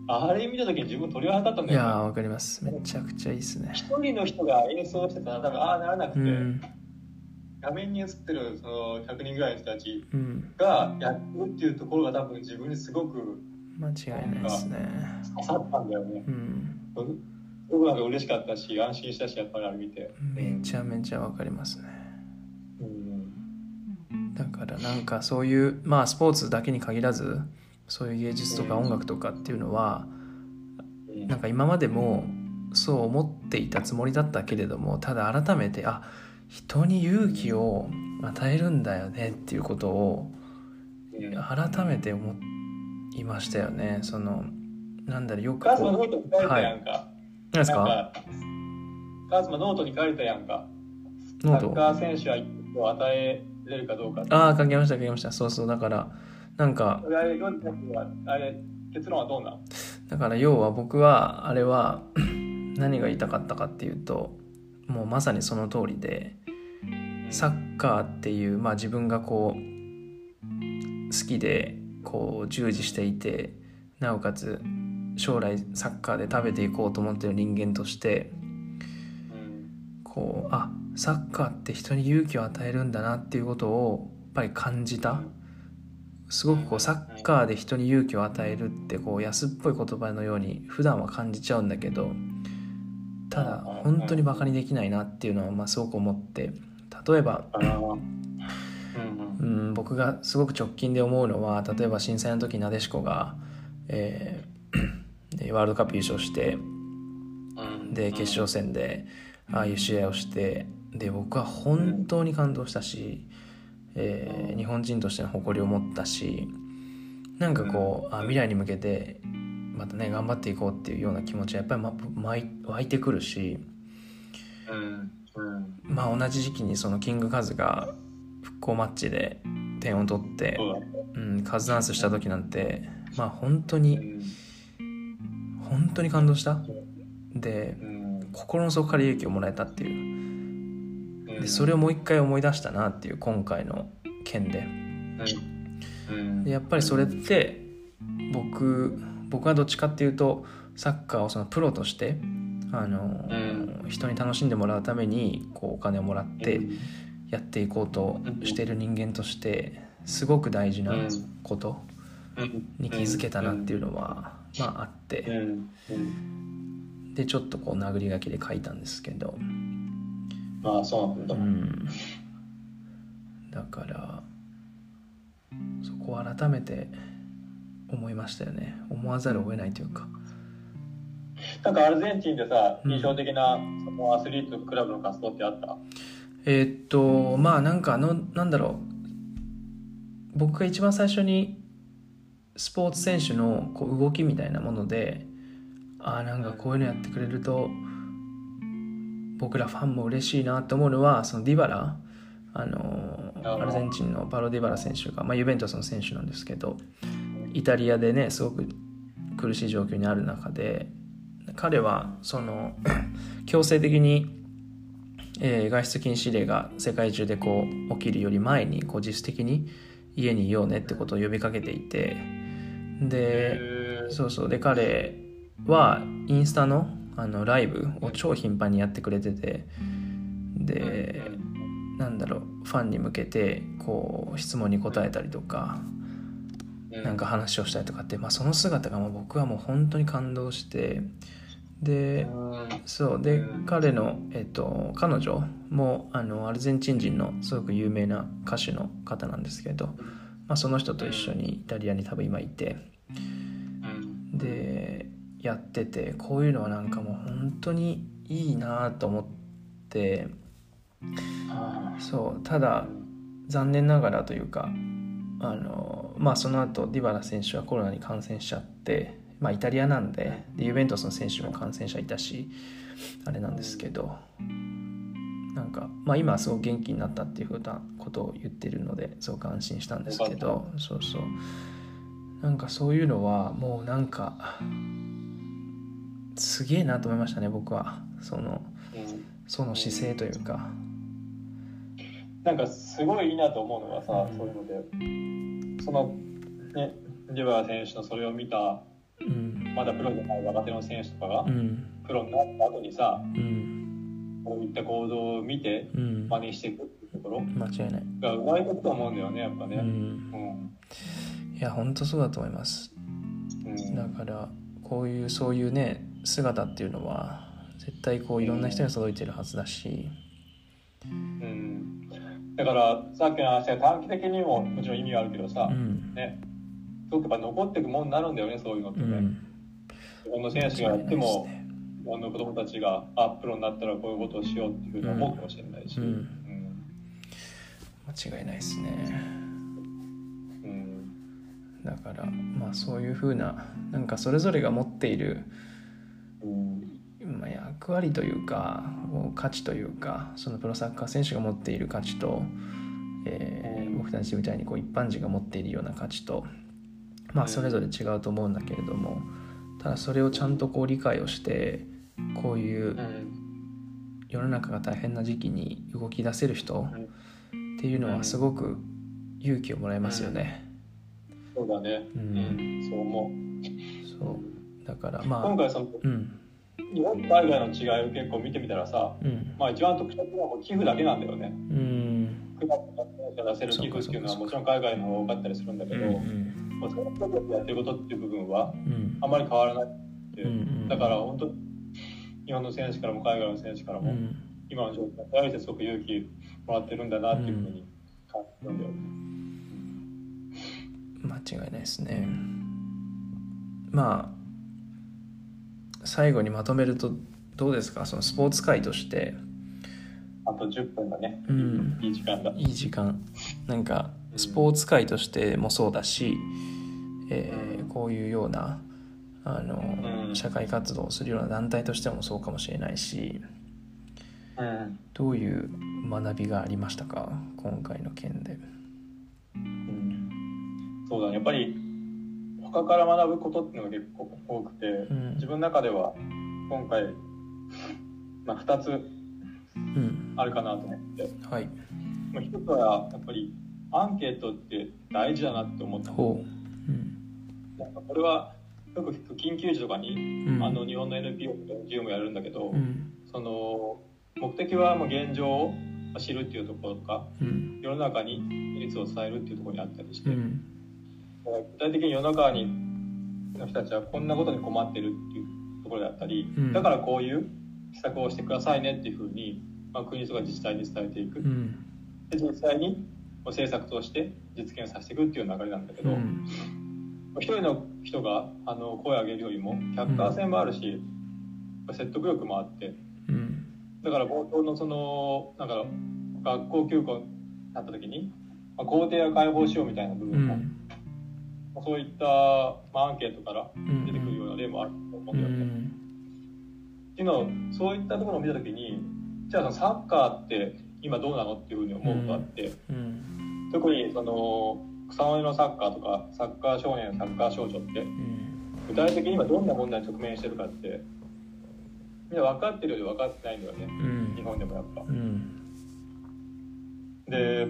あれ見た時に自分鳥肌立ったんだよ、ね、いやーわかります。めちゃくちゃいいっすね。一人の人が演奏してたら多分ああならなくて、うん画面に映ってるその100人ぐらいの人たちうん。がやるっていうところが多分自分にすごく間違いないですね。刺さったんだよね。うん。すごくなんか嬉しかったし安心したしやっぱりあれ見て、めちゃめちゃわかりますね。うん。だからなんかそういうまあスポーツだけに限らずそういう芸術とか音楽とかっていうのはうん。なんか今までもそう思っていたつもりだったけれどもただ改めてあ人に勇気を与えるんだよねっていうことをうん改めて思いましたよねそのなんだろうよくカースマノートに書いたやんか。何ですか？なんかカースマノートに書いたやんか。サノート？ッカー選手はを与えれるかどうか。ああ書きました書きましたそうそうだからなんかあれあれ結論はどうなん？だから要は僕はあれは何が言いたかったかっていうともうまさにその通りでサッカーっていう、まあ、自分がこう好きでこう従事していてなおかつ将来サッカーで食べていこうと思ってる人間としてうんこうあサッカーって人に勇気を与えるんだなっていうことをやっぱり感じた。すごくこうサッカーで人に勇気を与えるってこう安っぽい言葉のように普段は感じちゃうんだけどただ本当にバカにできないなっていうのはまあすごく思って。例えば、うん、僕がすごく直近で思うのは例えば震災の時なでしこが、えー、ワールドカップ優勝してで決勝戦でああいう試合をしてで僕は本当に感動したし、えー、日本人としての誇りを持ったしなんかこうあ未来に向けてまたね頑張っていこうっていうような気持ちはやっぱり、ま、湧いてくるし、まあ同じ時期にそのキングカズが復興マッチで点を取って、うん、カズダンスした時なんてまあ本当に本当に感動した。で心の底から勇気をもらえたっていう。でそれをもう一回思い出したなっていう今回の件で。でやっぱりそれって僕僕はどっちかっていうとサッカーをそのプロとしてあの、うん、人に楽しんでもらうためにこうお金をもらってやっていこうとしている人間としてすごく大事なことに気づけたなっていうのは、まああって、でちょっとこう殴り書きで書いたんですけど。ああそうなんだ、うん、だからそこを改めて思いましたよね。思わざるを得ないというか。なんかアルゼンチンでさ、印象的なそのアスリートクラブの活動ってあった？えー、っとまあなんかあのなんだろう。僕が一番最初にスポーツ選手のこう動きみたいなものでああなんかこういうのやってくれると僕らファンも嬉しいなと思うのはそのディバラ。あのアルゼンチンのパロ・ディバラ選手が、まあ、ユベントスの選手なんですけどイタリアでねすごく苦しい状況にある中で彼はその *clears throat* 強制的に、えー、外出禁止令が世界中でこう起きるより前にこう自主的に家にいようねってことを呼びかけていてでそうそうで彼はインスタのあのライブを超頻繁にやってくれててでなんだろうファンに向けてこう質問に答えたりとかなんか話をしたりとかって、まあ、その姿がもう僕はもう本当に感動してでそうで彼の、えっと、彼女もあのアルゼンチン人のすごく有名な歌手の方なんですけど、まあ、その人と一緒にイタリアに多分今いてでやっててこういうのはなんかもう本当にいいなと思ってそうただ残念ながらというかあのまあその後ディバラ選手はコロナに感染しちゃってまあイタリアなんででユベントスの選手も感染者いたしあれなんですけどなんかまあ今はすごく元気になったっていうふうなことを言ってるのですごく安心したんですけどそうそう。なんかそういうのはもうなんかすげえなと思いましたね僕は。そのその姿勢というか。なんかすごいいいなと思うのがさ、うん、そういうのでそのねディバラ選手のそれを見た、うん、まだプロじゃない若手の選手とかが、うん、プロになった後にさ、うん、こういった行動を見て真似していくっていうところ、間違いない。がうまいと思うんだよねやっぱね、うん。いや本当そうだと思います、だからこういうそういうね姿っていうのは絶対こういろんな人に届いてるはずだし、うんだからさっきの話は短期的にももちろん意味があるけどさ、うん、ね。すごくやっぱ残っていくものになるんだよねそういうのってね、うん、日本の選手がやっても、ね、日本の子供たちがあプロになったらこういうことをしようっていうふうに思うかもしれないし、うん、間違いないですね、うん、だからまあそういうふうななんかそれぞれが持っている、まあ、役割というか価値というかそのプロサッカー選手が持っている価値と、えー、僕たちみたいにこう一般人が持っているような価値とまあそれぞれ違うと思うんだけれどもただそれをちゃんとこう理解をしてこういう世の中が大変な時期に動き出せる人っていうのはすごく勇気をもらえますよね。そうだね、うん、そう思う。そう。だからまあ今回その、うん日本と海外の違いを結構見てみたらさ、うん。まあ、一番特徴的なのは寄付だけなんだよね。うん。クラブとかが出せる寄付っていうのはもちろん海外の方が多かったりするんだけど、うんまあ、その人たちがやってることっていう部分はうん。あまり変わらないっていう。うんうん。だから本当日本の選手からも海外の選手からも、うん。今の状況に対してすごく勇気もらってるんだなっていうふうに感じるんだよね。間違いないですね。まあ最後にまとめるとどうですか？そのスポーツ界として。あと10分だね。うん。いい時間だ。いい時間。なんかスポーツ界としてもそうだし、えーうんこういうようなあの、うん。社会活動をするような団体としてもそうかもしれないし。うん。どういう学びがありましたか？今回の件で。うん。そうだね。やっぱり他から学ぶことっていうのが結構多くて、ん。自分の中では今回、まあ、2つうん。あるかなと思って。はい。まあ一つはやっぱりアンケートって大事だなって思ったほう。うん。なんかこれはよく聞く緊急時とかに、うん。あの日本の NPO とか NGO もやるんだけど、うん。その目的はもう現状を知るっていうところとかうん。世の中に事実を伝えるっていうところにあったりして、うん具体的に世の中にの人たちはこんなことに困ってるっていうところであったり、うん。だからこういう施策をしてくださいねっていうふうに、まあ、国とか自治体に伝えていく、うん。で実際に政策として実現させていくっていう流れなんだけど、うん。一人の人があの声を上げるよりも客観性もあるし、説得力もあってうん。だから冒頭のそのなんか学校休校になった時に、まあ、校庭を解放しようみたいな部う分も、んそういった、まあ、アンケートから出てくるような例もあると思ううんだよね。っていうのをそういったところを見た時にじゃあそのサッカーって今どうなのっていうふうに思うことがあって、うん。特にその草の根のサッカーとかサッカー少年サッカー少女ってうん。具体的に今どんな問題に直面してるかってみんな分かってるより分かってないんだよね。うん。日本でもやっぱ。うん。で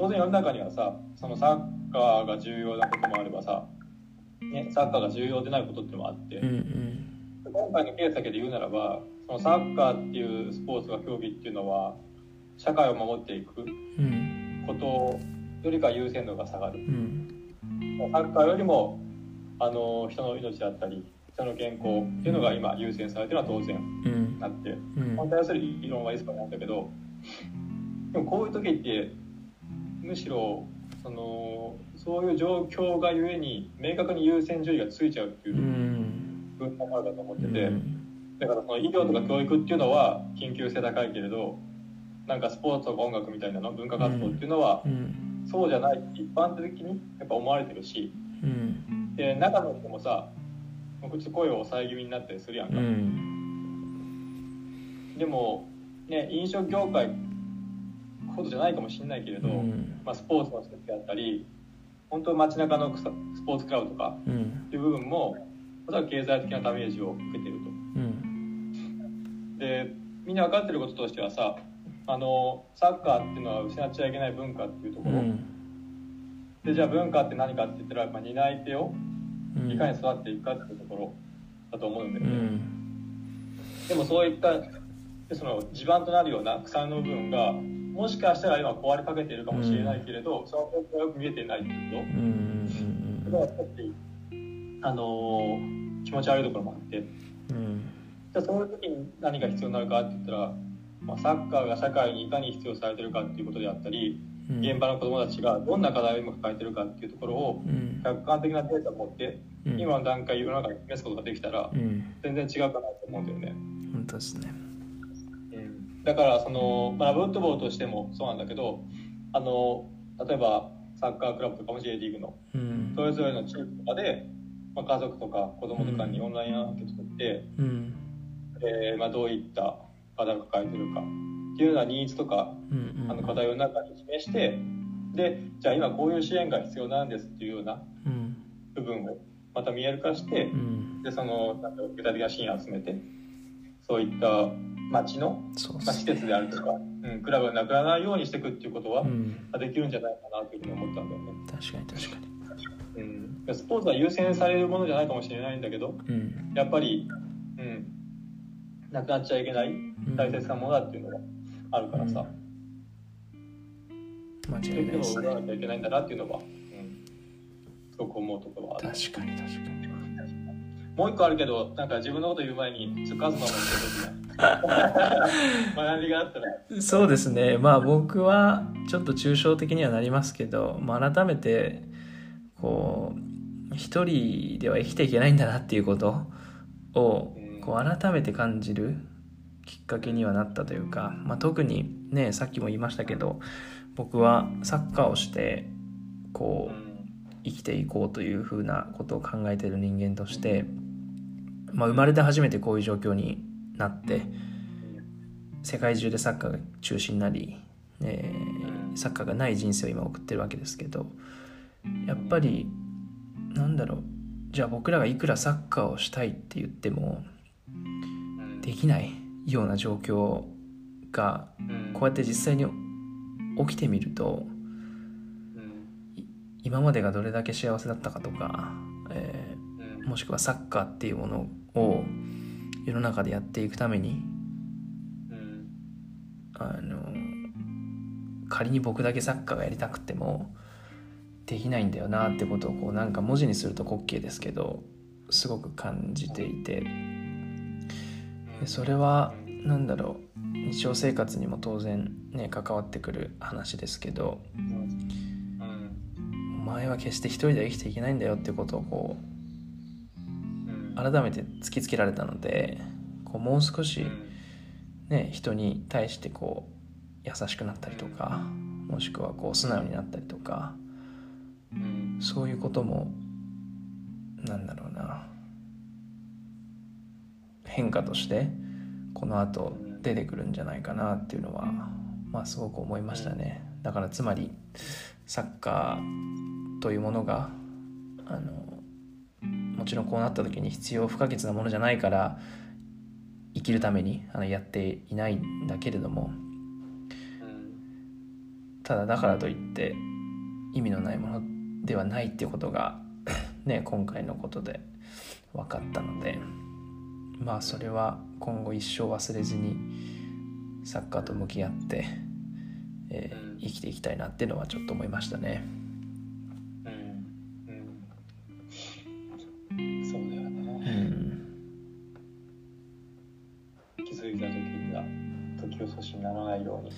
当然世の中にはさそのサッカーが重要なこともあればさ、ね、サッカーが重要でないことってもあって、うんうん。今回のケースだけで言うならばそのサッカーっていうスポーツが競技っていうのは社会を守っていくうん。ことよりか優先度が下がる。うん。サッカーよりもあの人の命だったり人の健康っていうのが今優先されてるのは当然うん。なってうん。反対する異論はいつかなんだけどでもこういう時ってむしろそのそういう状況がゆえに明確に優先順位がついちゃうっていううん。分もあるかと思ってて、だからその医療とか教育っていうのは緊急性高いけれどなんかスポーツとか音楽みたいなの文化活動っていうのはうん。そうじゃない一般的にやっぱ思われてるしうん。で中の人もさ僕ちょっと声を抑え気味になったりするやんうか、ん。でもね飲食業界ほどじゃないかもしれないけれど、うん。まあ、スポーツの施設であったり本当街中のスポーツクラブとかうん。っていう部分もおそらく経済的なダメージを受けてると。うん。でみんな分かってることとしてはさあのサッカーっていうのは失っちゃいけない文化っていうところ、うん。でじゃあ文化って何かって言ったら、まあ、担い手をうん。いかに育っていくかっていうところだと思うんだよね、うん。でもそういったでその地盤となるような草の部分がもしかしたら今壊れかけているかもしれないけれど、その方向がよく見えていないっていうこうんとそれはちょっとあのー気持ち悪いところもあって。うん。じゃあそういう時に何が必要になるかって言ったら、まあ、サッカーが社会にいかに必要とされてるかっていうことであったりうん。現場の子どもたちがどんな課題を今抱えてるかっていうところをうん。客観的なデータを持ってうん。今の段階世の中に示すことができたらうん。全然違うかなと思うんだよね。本当ですねだからその、まあ、ラブフットボールとしてもそうなんだけどあの例えばサッカークラブとかも J リーグのうん。それぞれのチームとかで、まあ、家族とか子供とかにオンラインアンケート取って、うん。えーまあ、どういった課題を抱えてるかっていうようなニーズとかうんうんあの課題を中に示してでじゃあ今こういう支援が必要なんですっていうようなうん。部分をまた見える化してうん。でそのなんか具体的な支援を集めてそういった町の、まあ、施設であるとか、うん、クラブがなくならないようにしていくっていうことは、うん。まあできるんじゃないかなというふうに思ったんだよね。確かに確かに。うん、スポーツは優先されるものじゃないかもしれないんだけどうん。やっぱり、うん、なくなっちゃいけない大切なものだっていうのがあるからさ、間違いないなきゃいけないんだなっていうのは、うん、すごく思うところはある。確かに確かに。もう一個あるけどなんか自分のこと言う前につかずまも言ってる学びがあったら。そうですね。まあ僕はちょっと抽象的にはなりますけど、まあ、改めてこう一人では生きていけないんだなっていうことをこう改めて感じるきっかけにはなったというか、まあ、特にねさっきも言いましたけど僕はサッカーをしてこう生きていこうというふうなことを考えている人間として、まあ、生まれて初めてこういう状況になって世界中でサッカーが中心になり、えーサッカーがない人生を今送ってるわけですけどやっぱりなんだろうじゃあ僕らがいくらサッカーをしたいって言ってもできないような状況がこうやって実際に起きてみると今までがどれだけ幸せだったかとか、えーもしくはサッカーっていうものを世の中でやっていくためにあの仮に僕だけサッカーがやりたくてもできないんだよなってことをこうなんか文字にすると滑稽ですけどすごく感じていて。でそれは何だろう日常生活にも当然ね関わってくる話ですけどお前は決して一人では生きていけないんだよってことをこう改めて突きつけられたのでこうもう少しね人に対してこう優しくなったりとかもしくはこう素直になったりとかそういうこともなんだろうな変化としてこの後出てくるんじゃないかなっていうのはまあすごく思いましたね。だからつまりサッカーというものがあのもちろんこうなった時に必要不可欠なものじゃないから生きるためにあのやっていないんだけれども。ただだからといって意味のないものではないっていうことが *coughs* ね今回のことで分かったので。まあそれは今後一生忘れずにサッカーと向き合って、えー生きていきたいなっていうのはちょっと思いましたね。ないように。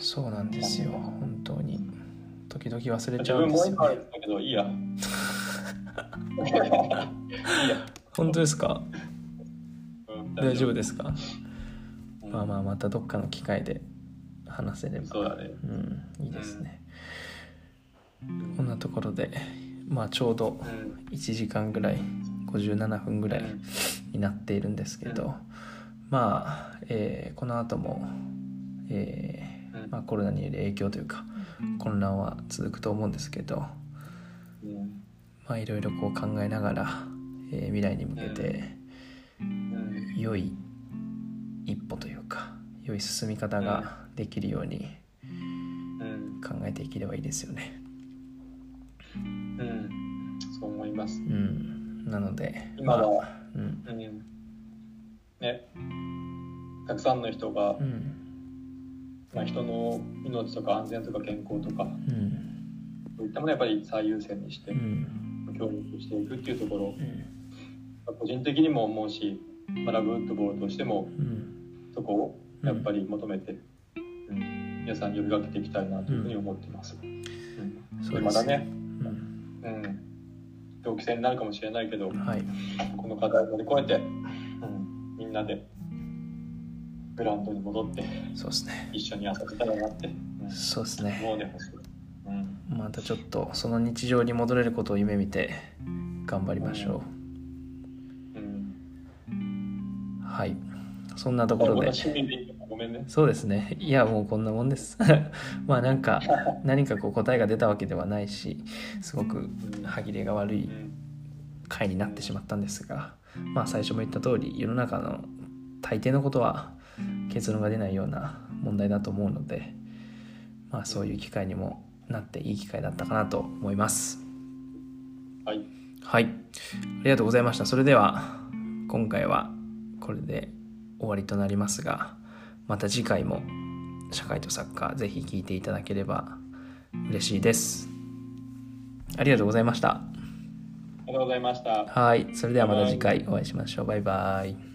そうなんですよ。本当に。時々忘れち自ゃうんですよ、分もう一個あるね、んだけどいいや。いいや、本当ですか？うん大丈夫。ですか？うん。まあまあまたどっかの機会で話せれば。そうだね。うんいいですね、こんなところでまあちょうどうん。1時間ぐらい57分ぐらいになっているんですけど、まあ、えーこの後も、えーうんまあ、コロナによる影響というか混乱は続くと思うんですけどうん。まあいろいろこう考えながら、えー未来に向けてうん。良い一歩というか良い進み方ができるようにうん。考えていければいいですよね。うん。そう思います。うん、なのでま今はあうん。うん。ね。たくさんの人が、うんまあ、人の命とか安全とか健康とかうん。そういったものをやっぱり最優先にしてうん。協力していくっていうところ。うん。個人的にも思うしまあラブウッドボールとしてもうん。そこをやっぱり求めて、うん、皆さんに呼びかけていきたいなというふうに思っています。うん。またね、うん。うん、同期戦になるかもしれないけどはい。この課題を乗り越えて、うん、みんなでグラウンドに戻ってそうですね。一緒に遊べたらなって、うん、そうですね。思う。うん。またちょっとその日常に戻れることを夢見て頑張りましょう。ん。うはい。そんなところで。ごめんね。そうですね。いやもうこんなもんです。*laughs* まあなんか何かこう答えが出たわけではないしすごく歯切れが悪いうん。回になってしまったんですがまあ最初も言った通り世の中の大抵のことは結論が出ないような問題だと思うのでまあそういう機会にもなっていい機会だったかなと思います。はい、はい。ありがとうございました。それでは今回はこれで終わりとなりますがまた次回も社会とサッカーぜひ聞いていただければ嬉しいです。ありがとうございました。ありがとうございました。はい。それではまた次回お会いしましょう。バイバイ